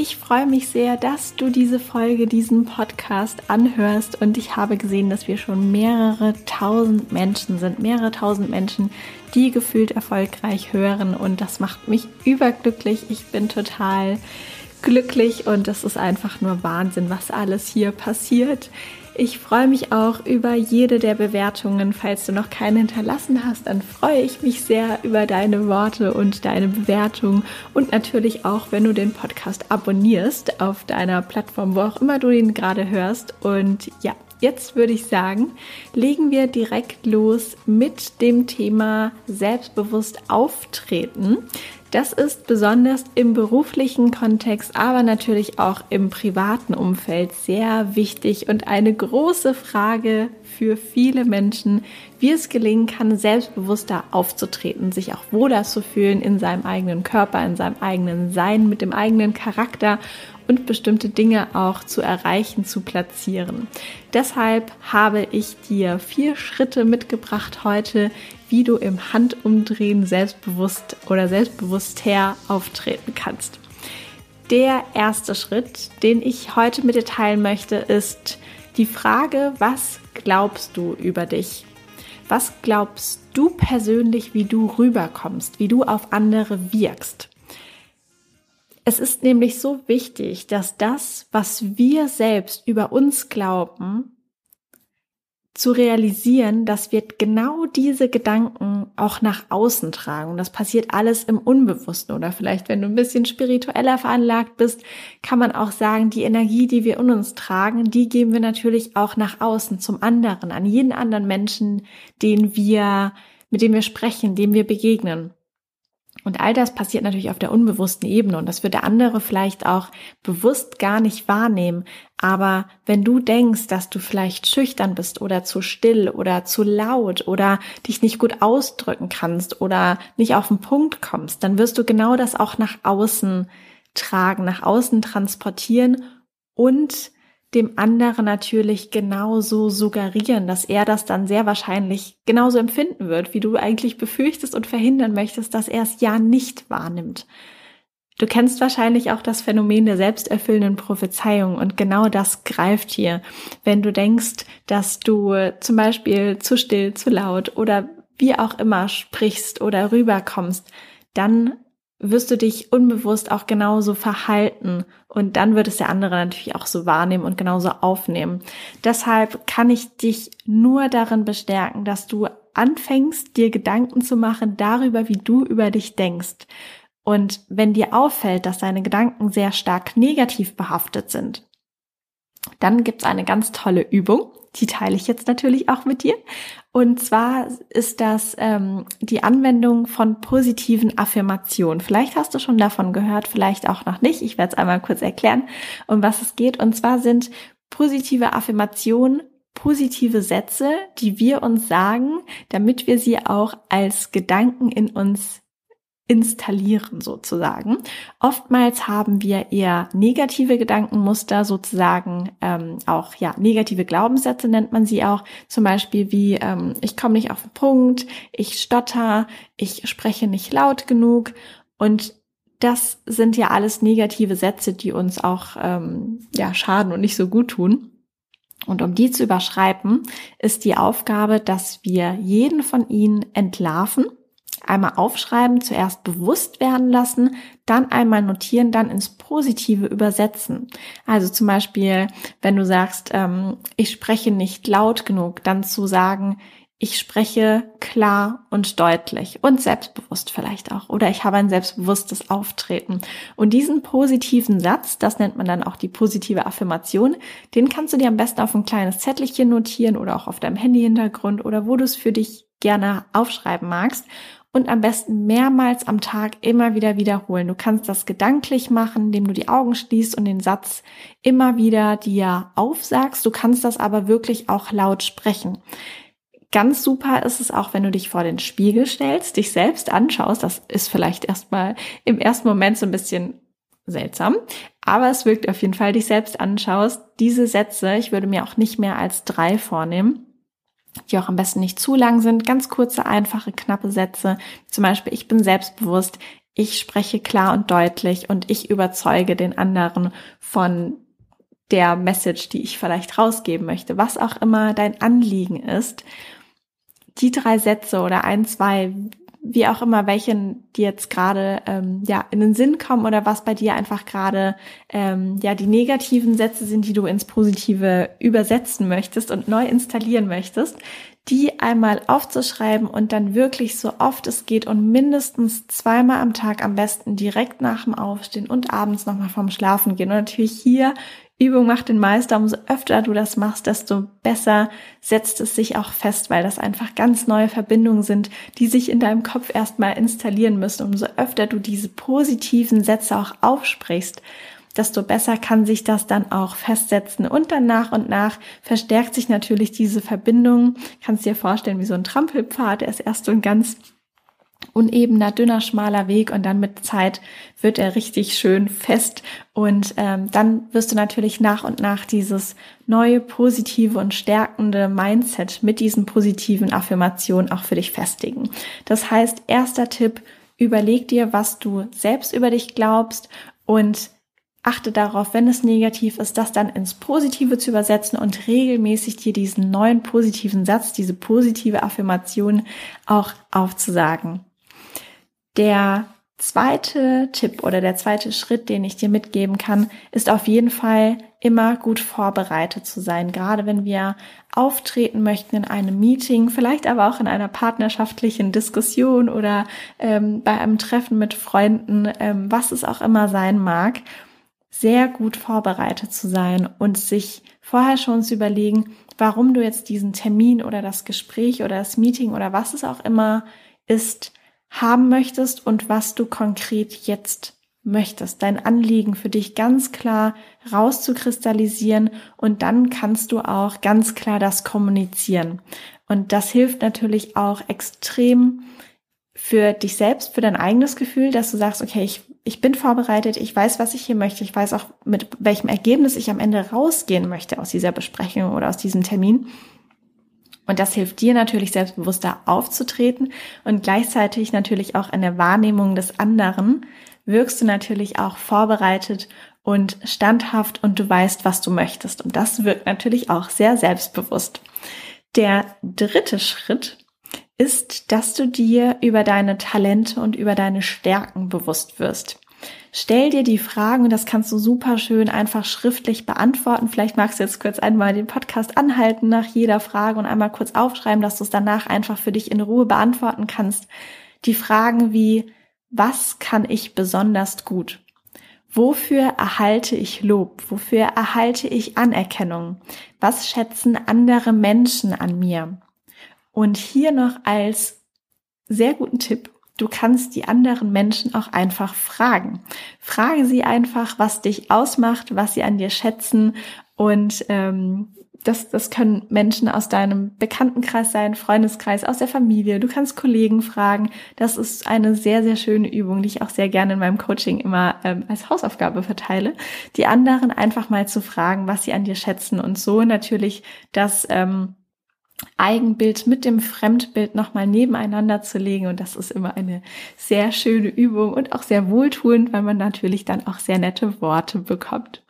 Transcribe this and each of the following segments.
Ich freue mich sehr, dass du diese Folge, diesen Podcast anhörst und ich habe gesehen, dass wir schon mehrere tausend Menschen sind, mehrere tausend Menschen, die gefühlt erfolgreich hören und das macht mich überglücklich. Ich bin total glücklich und es ist einfach nur Wahnsinn, was alles hier passiert. Ich freue mich auch über jede der Bewertungen. Falls du noch keine hinterlassen hast, dann freue ich mich sehr über deine Worte und deine Bewertung und natürlich auch, wenn du den Podcast abonnierst auf deiner Plattform, wo auch immer du ihn gerade hörst. Und ja, Jetzt würde ich sagen, legen wir direkt los mit dem Thema selbstbewusst auftreten. Das ist besonders im beruflichen Kontext, aber natürlich auch im privaten Umfeld sehr wichtig und eine große Frage für viele Menschen, wie es gelingen kann, selbstbewusster aufzutreten, sich auch wohler zu fühlen in seinem eigenen Körper, in seinem eigenen Sein, mit dem eigenen Charakter und bestimmte Dinge auch zu erreichen, zu platzieren. Deshalb habe ich dir vier Schritte mitgebracht heute, wie du im Handumdrehen selbstbewusst oder selbstbewusster auftreten kannst. Der erste Schritt, den ich heute mit dir teilen möchte, ist die Frage, was glaubst du über dich? Was glaubst du persönlich, wie du rüberkommst, wie du auf andere wirkst? Es ist nämlich so wichtig, dass das, was wir selbst über uns glauben, zu realisieren, dass wir genau diese Gedanken auch nach außen tragen. Und das passiert alles im Unbewussten. Oder vielleicht, wenn du ein bisschen spiritueller veranlagt bist, kann man auch sagen, die Energie, die wir in uns tragen, die geben wir natürlich auch nach außen zum anderen, an jeden anderen Menschen, den wir, mit dem wir sprechen, dem wir begegnen. Und all das passiert natürlich auf der unbewussten Ebene und das wird der andere vielleicht auch bewusst gar nicht wahrnehmen. Aber wenn du denkst, dass du vielleicht schüchtern bist oder zu still oder zu laut oder dich nicht gut ausdrücken kannst oder nicht auf den Punkt kommst, dann wirst du genau das auch nach außen tragen, nach außen transportieren und dem anderen natürlich genauso suggerieren, dass er das dann sehr wahrscheinlich genauso empfinden wird, wie du eigentlich befürchtest und verhindern möchtest, dass er es ja nicht wahrnimmt. Du kennst wahrscheinlich auch das Phänomen der selbsterfüllenden Prophezeiung und genau das greift hier. Wenn du denkst, dass du zum Beispiel zu still, zu laut oder wie auch immer sprichst oder rüberkommst, dann wirst du dich unbewusst auch genauso verhalten und dann wird es der andere natürlich auch so wahrnehmen und genauso aufnehmen. Deshalb kann ich dich nur darin bestärken, dass du anfängst, dir Gedanken zu machen darüber, wie du über dich denkst. Und wenn dir auffällt, dass deine Gedanken sehr stark negativ behaftet sind, dann gibt's eine ganz tolle Übung, die teile ich jetzt natürlich auch mit dir. Und zwar ist das ähm, die Anwendung von positiven Affirmationen. Vielleicht hast du schon davon gehört, vielleicht auch noch nicht. Ich werde es einmal kurz erklären, um was es geht. Und zwar sind positive Affirmationen positive Sätze, die wir uns sagen, damit wir sie auch als Gedanken in uns installieren sozusagen. Oftmals haben wir eher negative Gedankenmuster sozusagen, ähm, auch ja negative Glaubenssätze nennt man sie auch, zum Beispiel wie ähm, ich komme nicht auf den Punkt, ich stotter, ich spreche nicht laut genug und das sind ja alles negative Sätze, die uns auch ähm, ja schaden und nicht so gut tun. Und um die zu überschreiben, ist die Aufgabe, dass wir jeden von ihnen entlarven Einmal aufschreiben, zuerst bewusst werden lassen, dann einmal notieren, dann ins Positive übersetzen. Also zum Beispiel, wenn du sagst, ähm, ich spreche nicht laut genug, dann zu sagen, ich spreche klar und deutlich und selbstbewusst vielleicht auch. Oder ich habe ein selbstbewusstes Auftreten. Und diesen positiven Satz, das nennt man dann auch die positive Affirmation, den kannst du dir am besten auf ein kleines Zettelchen notieren oder auch auf deinem Handyhintergrund oder wo du es für dich gerne aufschreiben magst und am besten mehrmals am Tag immer wieder wiederholen. Du kannst das gedanklich machen, indem du die Augen schließt und den Satz immer wieder dir aufsagst. Du kannst das aber wirklich auch laut sprechen. Ganz super ist es auch, wenn du dich vor den Spiegel stellst, dich selbst anschaust. Das ist vielleicht erstmal im ersten Moment so ein bisschen seltsam, aber es wirkt auf jeden Fall, dich selbst anschaust. Diese Sätze, ich würde mir auch nicht mehr als drei vornehmen, die auch am besten nicht zu lang sind, ganz kurze, einfache, knappe Sätze. Zum Beispiel, ich bin selbstbewusst, ich spreche klar und deutlich und ich überzeuge den anderen von der Message, die ich vielleicht rausgeben möchte, was auch immer dein Anliegen ist. Die drei Sätze oder ein, zwei, wie auch immer, welchen die jetzt gerade ähm, ja in den Sinn kommen oder was bei dir einfach gerade ähm, ja die negativen Sätze sind, die du ins Positive übersetzen möchtest und neu installieren möchtest, die einmal aufzuschreiben und dann wirklich so oft es geht und mindestens zweimal am Tag am besten direkt nach dem Aufstehen und abends nochmal vorm Schlafen gehen und natürlich hier Übung macht den Meister. Umso öfter du das machst, desto besser setzt es sich auch fest, weil das einfach ganz neue Verbindungen sind, die sich in deinem Kopf erstmal installieren müssen. Umso öfter du diese positiven Sätze auch aufsprichst, desto besser kann sich das dann auch festsetzen. Und dann nach und nach verstärkt sich natürlich diese Verbindung. Kannst dir vorstellen, wie so ein Trampelpfad. Der ist erst so ein ganz unebener, dünner, schmaler Weg und dann mit Zeit wird er richtig schön fest und ähm, dann wirst du natürlich nach und nach dieses neue, positive und stärkende Mindset mit diesen positiven Affirmationen auch für dich festigen. Das heißt, erster Tipp, überleg dir, was du selbst über dich glaubst und achte darauf, wenn es negativ ist, das dann ins Positive zu übersetzen und regelmäßig dir diesen neuen positiven Satz, diese positive Affirmation auch aufzusagen. Der zweite Tipp oder der zweite Schritt, den ich dir mitgeben kann, ist auf jeden Fall immer gut vorbereitet zu sein. Gerade wenn wir auftreten möchten in einem Meeting, vielleicht aber auch in einer partnerschaftlichen Diskussion oder ähm, bei einem Treffen mit Freunden, ähm, was es auch immer sein mag, sehr gut vorbereitet zu sein und sich vorher schon zu überlegen, warum du jetzt diesen Termin oder das Gespräch oder das Meeting oder was es auch immer ist, haben möchtest und was du konkret jetzt möchtest. Dein Anliegen für dich ganz klar rauszukristallisieren und dann kannst du auch ganz klar das kommunizieren. Und das hilft natürlich auch extrem für dich selbst, für dein eigenes Gefühl, dass du sagst, okay, ich, ich bin vorbereitet, ich weiß, was ich hier möchte, ich weiß auch, mit welchem Ergebnis ich am Ende rausgehen möchte aus dieser Besprechung oder aus diesem Termin. Und das hilft dir natürlich selbstbewusster aufzutreten und gleichzeitig natürlich auch in der Wahrnehmung des anderen wirkst du natürlich auch vorbereitet und standhaft und du weißt, was du möchtest. Und das wirkt natürlich auch sehr selbstbewusst. Der dritte Schritt ist, dass du dir über deine Talente und über deine Stärken bewusst wirst. Stell dir die Fragen und das kannst du super schön einfach schriftlich beantworten. Vielleicht magst du jetzt kurz einmal den Podcast anhalten nach jeder Frage und einmal kurz aufschreiben, dass du es danach einfach für dich in Ruhe beantworten kannst. Die Fragen wie, was kann ich besonders gut? Wofür erhalte ich Lob? Wofür erhalte ich Anerkennung? Was schätzen andere Menschen an mir? Und hier noch als sehr guten Tipp, Du kannst die anderen Menschen auch einfach fragen. Frage sie einfach, was dich ausmacht, was sie an dir schätzen und ähm, das, das können Menschen aus deinem Bekanntenkreis sein, Freundeskreis, aus der Familie. Du kannst Kollegen fragen. Das ist eine sehr, sehr schöne Übung, die ich auch sehr gerne in meinem Coaching immer ähm, als Hausaufgabe verteile. Die anderen einfach mal zu fragen, was sie an dir schätzen und so natürlich das ähm, Eigenbild mit dem Fremdbild nochmal nebeneinander zu legen. Und das ist immer eine sehr schöne Übung und auch sehr wohltuend, weil man natürlich dann auch sehr nette Worte bekommt.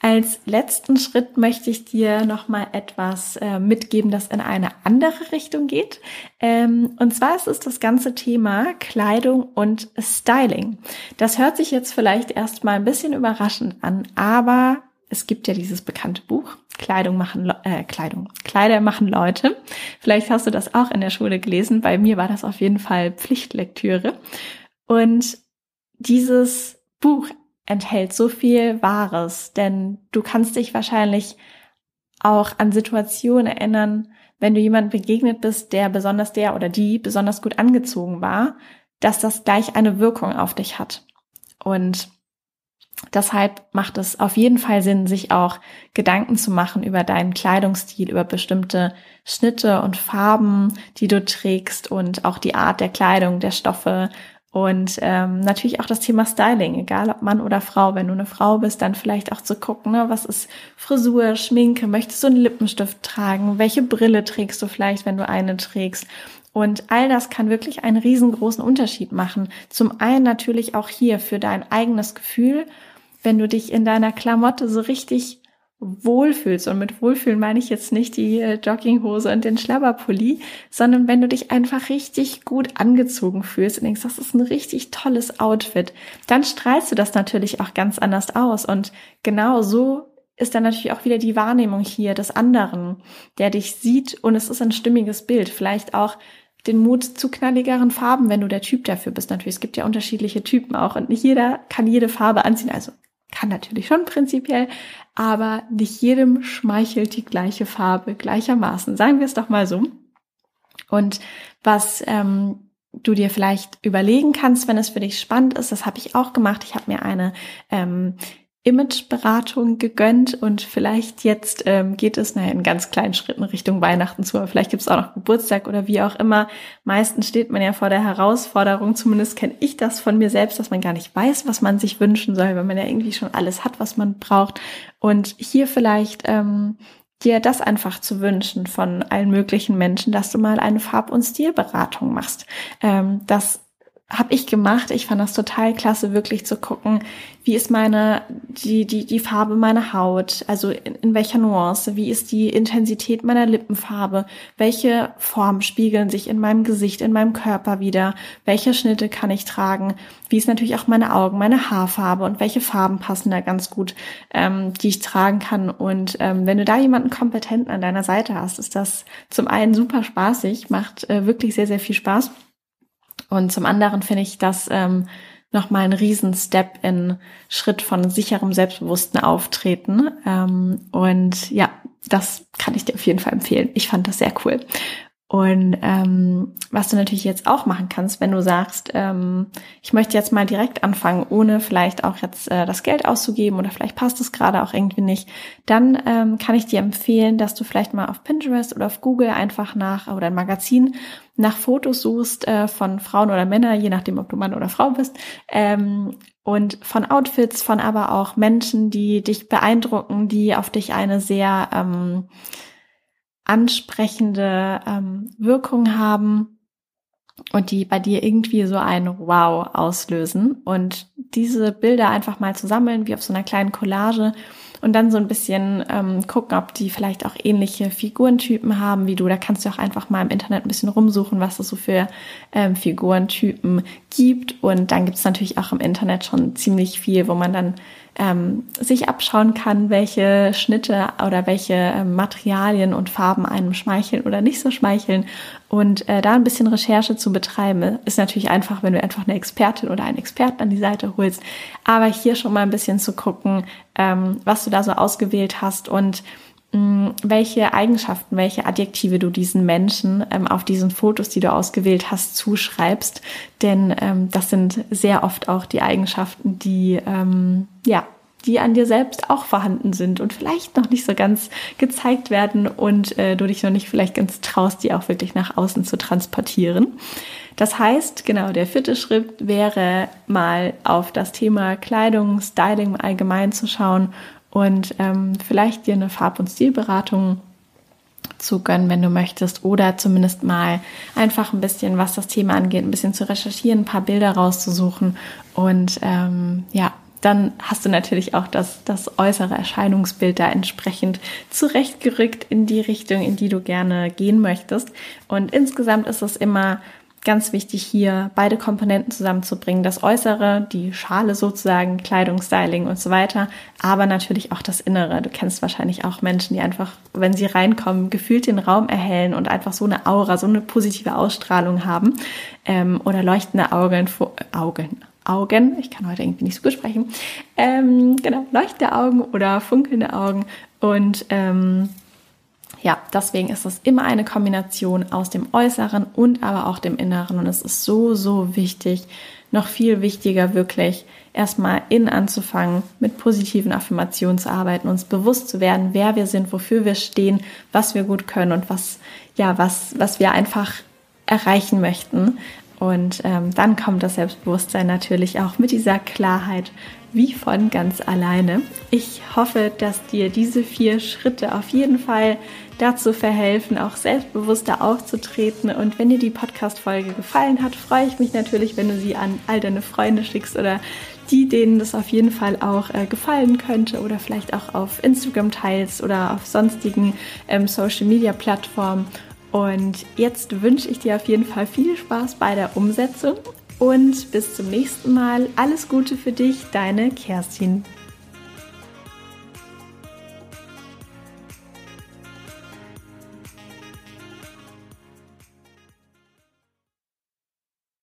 Als letzten Schritt möchte ich dir nochmal etwas äh, mitgeben, das in eine andere Richtung geht. Ähm, und zwar ist es das ganze Thema Kleidung und Styling. Das hört sich jetzt vielleicht erstmal ein bisschen überraschend an, aber es gibt ja dieses bekannte Buch, Kleidung machen, äh, Kleidung, Kleider machen Leute. Vielleicht hast du das auch in der Schule gelesen. Bei mir war das auf jeden Fall Pflichtlektüre. Und dieses Buch enthält so viel Wahres, denn du kannst dich wahrscheinlich auch an Situationen erinnern, wenn du jemand begegnet bist, der besonders der oder die besonders gut angezogen war, dass das gleich eine Wirkung auf dich hat. Und Deshalb macht es auf jeden Fall Sinn, sich auch Gedanken zu machen über deinen Kleidungsstil, über bestimmte Schnitte und Farben, die du trägst und auch die Art der Kleidung, der Stoffe Und ähm, natürlich auch das Thema Styling, egal ob Mann oder Frau. Wenn du eine Frau bist, dann vielleicht auch zu gucken, ne, was ist Frisur, Schminke, möchtest du einen Lippenstift tragen, welche Brille trägst du vielleicht, wenn du eine trägst. Und all das kann wirklich einen riesengroßen Unterschied machen. Zum einen natürlich auch hier für dein eigenes Gefühl, wenn du dich in deiner Klamotte so richtig wohlfühlst. Und mit Wohlfühlen meine ich jetzt nicht die äh, Jogginghose und den Schlabberpulli, sondern wenn du dich einfach richtig gut angezogen fühlst und denkst, das ist ein richtig tolles Outfit, dann strahlst du das natürlich auch ganz anders aus. Und genau so ist dann natürlich auch wieder die Wahrnehmung hier des anderen, der dich sieht und es ist ein stimmiges Bild. Vielleicht auch den Mut zu knalligeren Farben, wenn du der Typ dafür bist. Natürlich, es gibt ja unterschiedliche Typen auch und nicht jeder kann jede Farbe anziehen. Also kann natürlich schon prinzipiell, aber nicht jedem schmeichelt die gleiche Farbe gleichermaßen. Sagen wir es doch mal so. Und was ähm, du dir vielleicht überlegen kannst, wenn es für dich spannend ist, das habe ich auch gemacht. Ich habe mir eine ähm, Imageberatung gegönnt und vielleicht jetzt ähm, geht es naja, in ganz kleinen Schritten Richtung Weihnachten zu, aber vielleicht gibt es auch noch Geburtstag oder wie auch immer. Meistens steht man ja vor der Herausforderung, zumindest kenne ich das von mir selbst, dass man gar nicht weiß, was man sich wünschen soll, wenn man ja irgendwie schon alles hat, was man braucht. Und hier vielleicht ähm, dir das einfach zu wünschen von allen möglichen Menschen, dass du mal eine Farb- und Stilberatung machst. Ähm, das habe ich gemacht. Ich fand das total klasse, wirklich zu gucken, wie ist meine, die, die, die Farbe meiner Haut, also in, in welcher Nuance, wie ist die Intensität meiner Lippenfarbe, welche Formen spiegeln sich in meinem Gesicht, in meinem Körper wieder, welche Schnitte kann ich tragen, wie ist natürlich auch meine Augen, meine Haarfarbe und welche Farben passen da ganz gut, ähm, die ich tragen kann. Und ähm, wenn du da jemanden kompetenten an deiner Seite hast, ist das zum einen super spaßig, macht äh, wirklich sehr, sehr viel Spaß. Und zum anderen finde ich das ähm, nochmal ein Riesen-Step in Schritt von sicherem, selbstbewussten Auftreten. Ähm, und ja, das kann ich dir auf jeden Fall empfehlen. Ich fand das sehr cool. Und ähm, was du natürlich jetzt auch machen kannst, wenn du sagst, ähm, ich möchte jetzt mal direkt anfangen, ohne vielleicht auch jetzt äh, das Geld auszugeben oder vielleicht passt es gerade auch irgendwie nicht, dann ähm, kann ich dir empfehlen, dass du vielleicht mal auf Pinterest oder auf Google einfach nach oder ein Magazin nach Fotos suchst äh, von Frauen oder Männern, je nachdem, ob du Mann oder Frau bist, ähm, und von Outfits, von aber auch Menschen, die dich beeindrucken, die auf dich eine sehr ähm, ansprechende ähm, Wirkung haben und die bei dir irgendwie so ein Wow auslösen. Und diese Bilder einfach mal zu sammeln, wie auf so einer kleinen Collage und dann so ein bisschen ähm, gucken, ob die vielleicht auch ähnliche Figurentypen haben wie du. Da kannst du auch einfach mal im Internet ein bisschen rumsuchen, was es so für ähm, Figurentypen gibt. Und dann gibt es natürlich auch im Internet schon ziemlich viel, wo man dann ähm, sich abschauen kann, welche Schnitte oder welche äh, Materialien und Farben einem schmeicheln oder nicht so schmeicheln. Und äh, da ein bisschen Recherche zu betreiben, ist natürlich einfach, wenn du einfach eine Expertin oder einen Experten an die Seite holst. Aber hier schon mal ein bisschen zu gucken, ähm, was du da so ausgewählt hast und welche Eigenschaften, welche Adjektive du diesen Menschen ähm, auf diesen Fotos, die du ausgewählt hast, zuschreibst. Denn ähm, das sind sehr oft auch die Eigenschaften, die ähm, ja die an dir selbst auch vorhanden sind und vielleicht noch nicht so ganz gezeigt werden und äh, du dich noch nicht vielleicht ganz traust, die auch wirklich nach außen zu transportieren. Das heißt, genau, der vierte Schritt wäre mal auf das Thema Kleidung, Styling allgemein zu schauen und ähm, vielleicht dir eine Farb- und Stilberatung zu gönnen, wenn du möchtest, oder zumindest mal einfach ein bisschen, was das Thema angeht, ein bisschen zu recherchieren, ein paar Bilder rauszusuchen und ähm, ja, dann hast du natürlich auch das, das äußere Erscheinungsbild da entsprechend zurechtgerückt in die Richtung, in die du gerne gehen möchtest. Und insgesamt ist es immer ganz wichtig, hier beide Komponenten zusammenzubringen. Das Äußere, die Schale sozusagen, Kleidung, Styling und so weiter, aber natürlich auch das Innere. Du kennst wahrscheinlich auch Menschen, die einfach, wenn sie reinkommen, gefühlt den Raum erhellen und einfach so eine Aura, so eine positive Ausstrahlung haben ähm, oder leuchtende Augen, Augen, Augen. Ich kann heute irgendwie nicht so gut sprechen. Ähm, genau, leuchtende Augen oder funkelnde Augen. Und ähm, ja, deswegen ist das immer eine Kombination aus dem Äußeren und aber auch dem Inneren. Und es ist so, so wichtig, noch viel wichtiger wirklich, erstmal innen anzufangen, mit positiven Affirmationen zu arbeiten, uns bewusst zu werden, wer wir sind, wofür wir stehen, was wir gut können und was, ja, was, was wir einfach erreichen möchten Und ähm, dann kommt das Selbstbewusstsein natürlich auch mit dieser Klarheit wie von ganz alleine. Ich hoffe, dass dir diese vier Schritte auf jeden Fall dazu verhelfen, auch selbstbewusster aufzutreten. Und wenn dir die Podcast-Folge gefallen hat, freue ich mich natürlich, wenn du sie an all deine Freunde schickst oder die, denen das auf jeden Fall auch äh, gefallen könnte oder vielleicht auch auf Instagram teilst oder auf sonstigen ähm, Social-Media-Plattformen. Und jetzt wünsche ich dir auf jeden Fall viel Spaß bei der Umsetzung und bis zum nächsten Mal. Alles Gute für dich, deine Kerstin.